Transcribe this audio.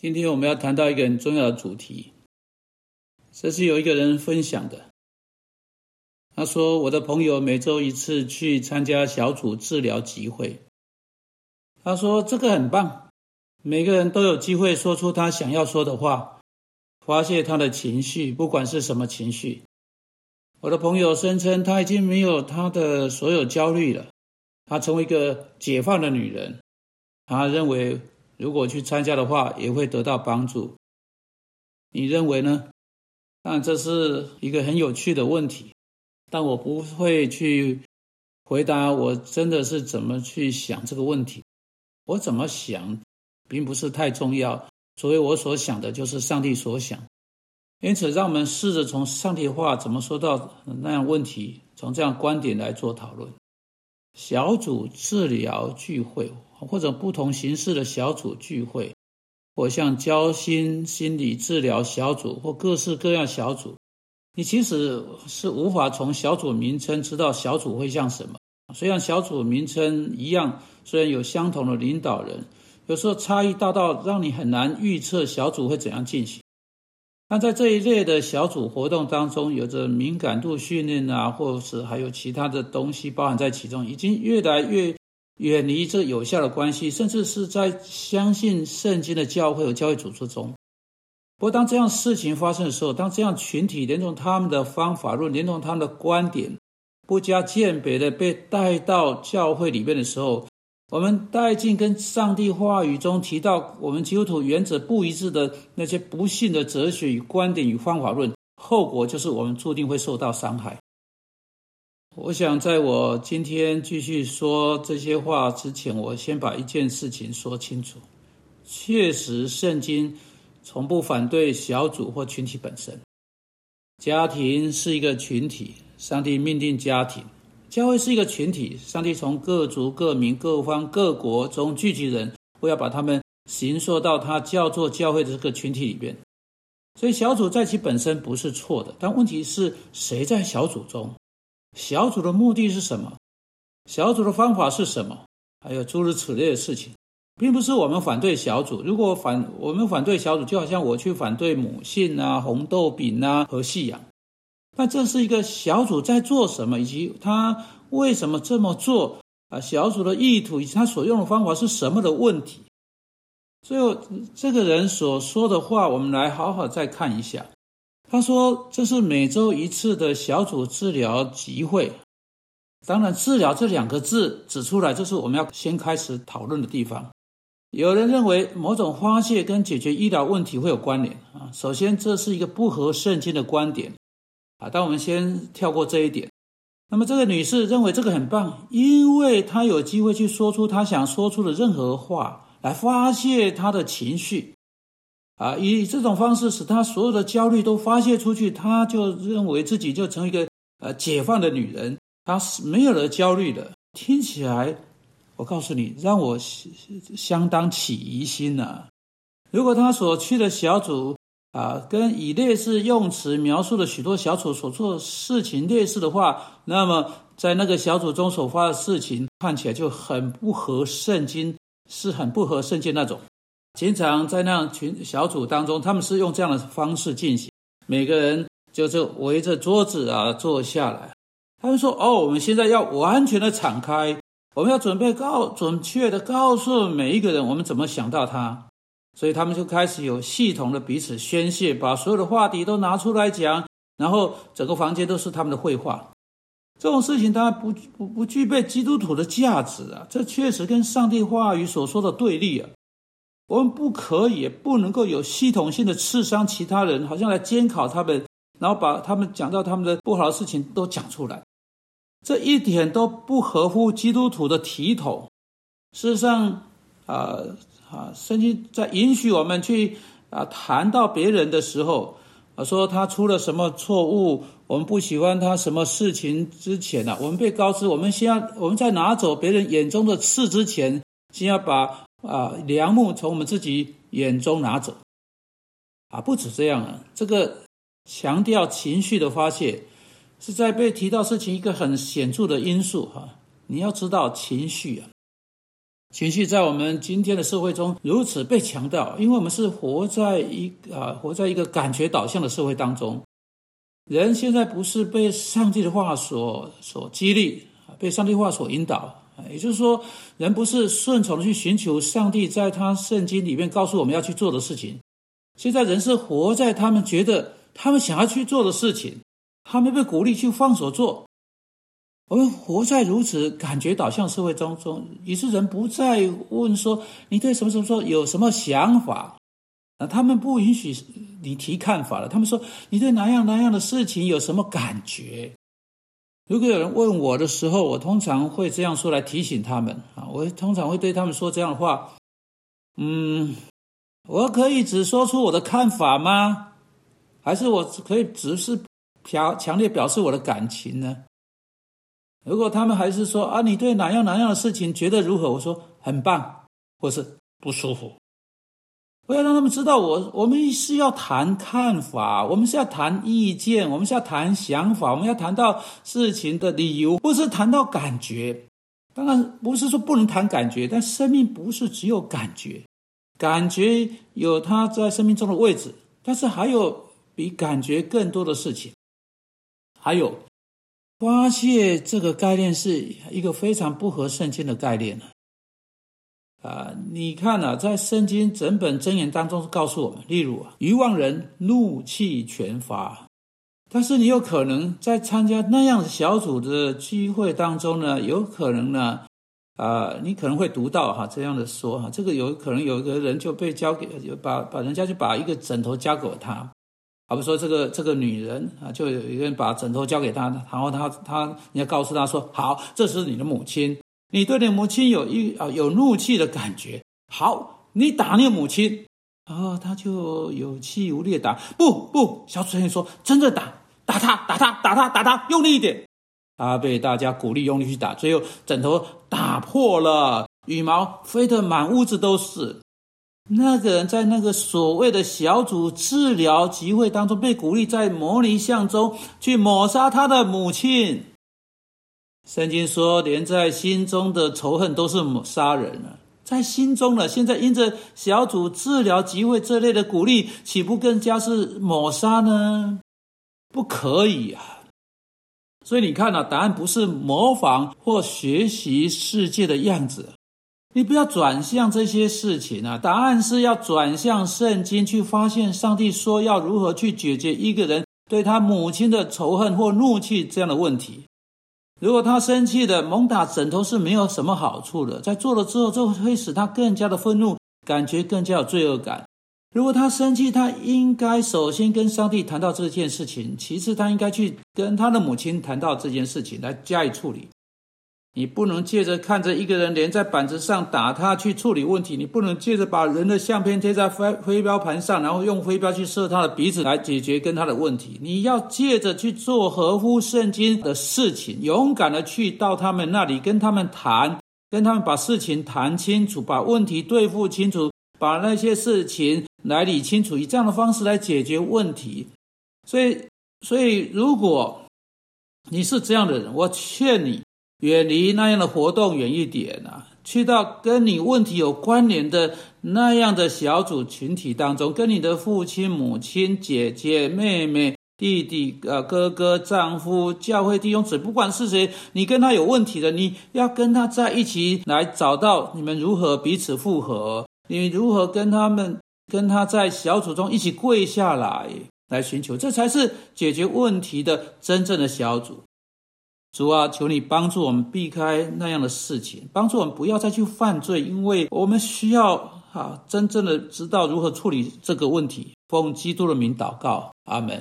今天我们要谈到一个很重要的主题，这是有一个人分享的。他说：“我的朋友每周一次去参加小组治疗集会。他说这个很棒，每个人都有机会说出他想要说的话，发泄他的情绪，不管是什么情绪。我的朋友声称他已经没有他的所有焦虑了，他成为一个解放的女人。他认为。”如果去参加的话，也会得到帮助。你认为呢？当然，这是一个很有趣的问题，但我不会去回答。我真的是怎么去想这个问题？我怎么想，并不是太重要。所谓我所想的，就是上帝所想。因此，让我们试着从上帝话怎么说到那样问题，从这样观点来做讨论。小组治疗聚会，或者不同形式的小组聚会，或像交心心理治疗小组，或各式各样小组，你其实是无法从小组名称知道小组会像什么。虽然小组名称一样，虽然有相同的领导人，有时候差异大到让你很难预测小组会怎样进行。那在这一类的小组活动当中，有着敏感度训练啊，或是还有其他的东西包含在其中，已经越来越远离这有效的关系，甚至是在相信圣经的教会和教会组织中。不过，当这样事情发生的时候，当这样群体连同他们的方法论、连同他们的观点，不加鉴别的被带到教会里面的时候，我们带进跟上帝话语中提到我们基督徒原则不一致的那些不幸的哲学与观点与方法论，后果就是我们注定会受到伤害。我想在我今天继续说这些话之前，我先把一件事情说清楚：确实，圣经从不反对小组或群体本身。家庭是一个群体，上帝命定家庭。教会是一个群体，上帝从各族、各民、各方、各国中聚集人，我要把他们形塑到他叫做教会的这个群体里边。所以小组在其本身不是错的，但问题是谁在小组中？小组的目的是什么？小组的方法是什么？还有诸如此类的事情，并不是我们反对小组。如果反我们反对小组，就好像我去反对母性啊、红豆饼啊和信仰。那这是一个小组在做什么，以及他为什么这么做啊？小组的意图以及他所用的方法是什么的问题？最后，这个人所说的话，我们来好好再看一下。他说：“这是每周一次的小组治疗集会。当然，治疗这两个字指出来，这是我们要先开始讨论的地方。有人认为某种发泄跟解决医疗问题会有关联啊。首先，这是一个不合圣经的观点。”啊，但我们先跳过这一点。那么，这个女士认为这个很棒，因为她有机会去说出她想说出的任何话，来发泄她的情绪。啊，以这种方式使他所有的焦虑都发泄出去，他就认为自己就成一个呃解放的女人，她是没有了焦虑的。听起来，我告诉你，让我相当起疑心呐。如果他所去的小组，啊，跟以类似用词描述的许多小组所做事情类似的话，那么在那个小组中所发的事情看起来就很不合圣经，是很不合圣经那种。经常在那群小组当中，他们是用这样的方式进行，每个人就是围着桌子啊坐下来。他们说：“哦，我们现在要完全的敞开，我们要准备告准确的告诉每一个人，我们怎么想到他。”所以他们就开始有系统的彼此宣泄，把所有的话题都拿出来讲，然后整个房间都是他们的绘画。这种事情当然不不不具备基督徒的价值啊！这确实跟上帝话语所说的对立啊！我们不可以，不能够有系统性的刺伤其他人，好像来监考他们，然后把他们讲到他们的不好的事情都讲出来，这一点都不合乎基督徒的体统。事实上，啊。啊，圣经在允许我们去啊谈到别人的时候，啊说他出了什么错误，我们不喜欢他什么事情之前呢，我们被告知，我们先要我们在拿走别人眼中的刺之前，先要把啊良木从我们自己眼中拿走。啊，不止这样啊，这个强调情绪的发泄，是在被提到事情一个很显著的因素哈。你要知道情绪啊。情绪在我们今天的社会中如此被强调，因为我们是活在一啊，活在一个感觉导向的社会当中。人现在不是被上帝的话所所激励，被上帝话所引导。也就是说，人不是顺从的去寻求上帝在他圣经里面告诉我们要去做的事情。现在人是活在他们觉得他们想要去做的事情，他们被鼓励去放手做。我们活在如此感觉导向社会当中，于是人不再问说你对什么什么说有什么想法啊？他们不允许你提看法了。他们说你对哪样哪样的事情有什么感觉？如果有人问我的时候，我通常会这样说来提醒他们啊。我通常会对他们说这样的话：嗯，我可以只说出我的看法吗？还是我可以只是强强烈表示我的感情呢？如果他们还是说啊，你对哪样哪样的事情觉得如何？我说很棒，或是不舒服。不要让他们知道，我我们是要谈看法，我们是要谈意见，我们是要谈想法，我们要谈到事情的理由，不是谈到感觉。当然不是说不能谈感觉，但生命不是只有感觉，感觉有它在生命中的位置，但是还有比感觉更多的事情，还有。发泄这个概念是一个非常不合圣经的概念呢啊！你看啊，在圣经整本箴言当中告诉我们，例如啊，愚妄人怒气全发，但是你有可能在参加那样的小组的聚会当中呢，有可能呢，啊，你可能会读到哈这样的说哈，这个有可能有一个人就被交给，把把人家就把一个枕头交给他。好比说，这个这个女人啊，就有一个人把枕头交给她，然后她她，你要告诉她说：“好，这是你的母亲，你对你母亲有一啊有怒气的感觉，好，你打你母亲。”然后他就有气无力打，不不，小主人说：“真的打，打他，打他，打他，打他，用力一点。”他被大家鼓励用力去打，最后枕头打破了，羽毛飞得满屋子都是。那个人在那个所谓的小组治疗集会当中，被鼓励在模拟像中去抹杀他的母亲。圣经说，连在心中的仇恨都是杀人了，在心中了。现在因着小组治疗集会这类的鼓励，岂不更加是抹杀呢？不可以啊！所以你看啊，答案不是模仿或学习世界的样子。你不要转向这些事情啊！答案是要转向圣经，去发现上帝说要如何去解决一个人对他母亲的仇恨或怒气这样的问题。如果他生气的猛打枕头是没有什么好处的，在做了之后，这会使他更加的愤怒，感觉更加有罪恶感。如果他生气，他应该首先跟上帝谈到这件事情，其次他应该去跟他的母亲谈到这件事情，来加以处理。你不能借着看着一个人连在板子上打他去处理问题，你不能借着把人的相片贴在飞飞镖盘上，然后用飞镖去射他的鼻子来解决跟他的问题。你要借着去做合乎圣经的事情，勇敢的去到他们那里跟他们谈，跟他们把事情谈清楚，把问题对付清楚，把那些事情来理清楚，以这样的方式来解决问题。所以，所以如果你是这样的人，我劝你。远离那样的活动远一点啊，去到跟你问题有关联的那样的小组群体当中，跟你的父亲、母亲、姐姐、妹妹、弟弟、呃哥哥、丈夫、教会弟兄姊，不管是谁，你跟他有问题的，你要跟他在一起来找到你们如何彼此复合，你如何跟他们跟他在小组中一起跪下来来寻求，这才是解决问题的真正的小组。主啊，求你帮助我们避开那样的事情，帮助我们不要再去犯罪，因为我们需要啊，真正的知道如何处理这个问题。奉基督的名祷告，阿门。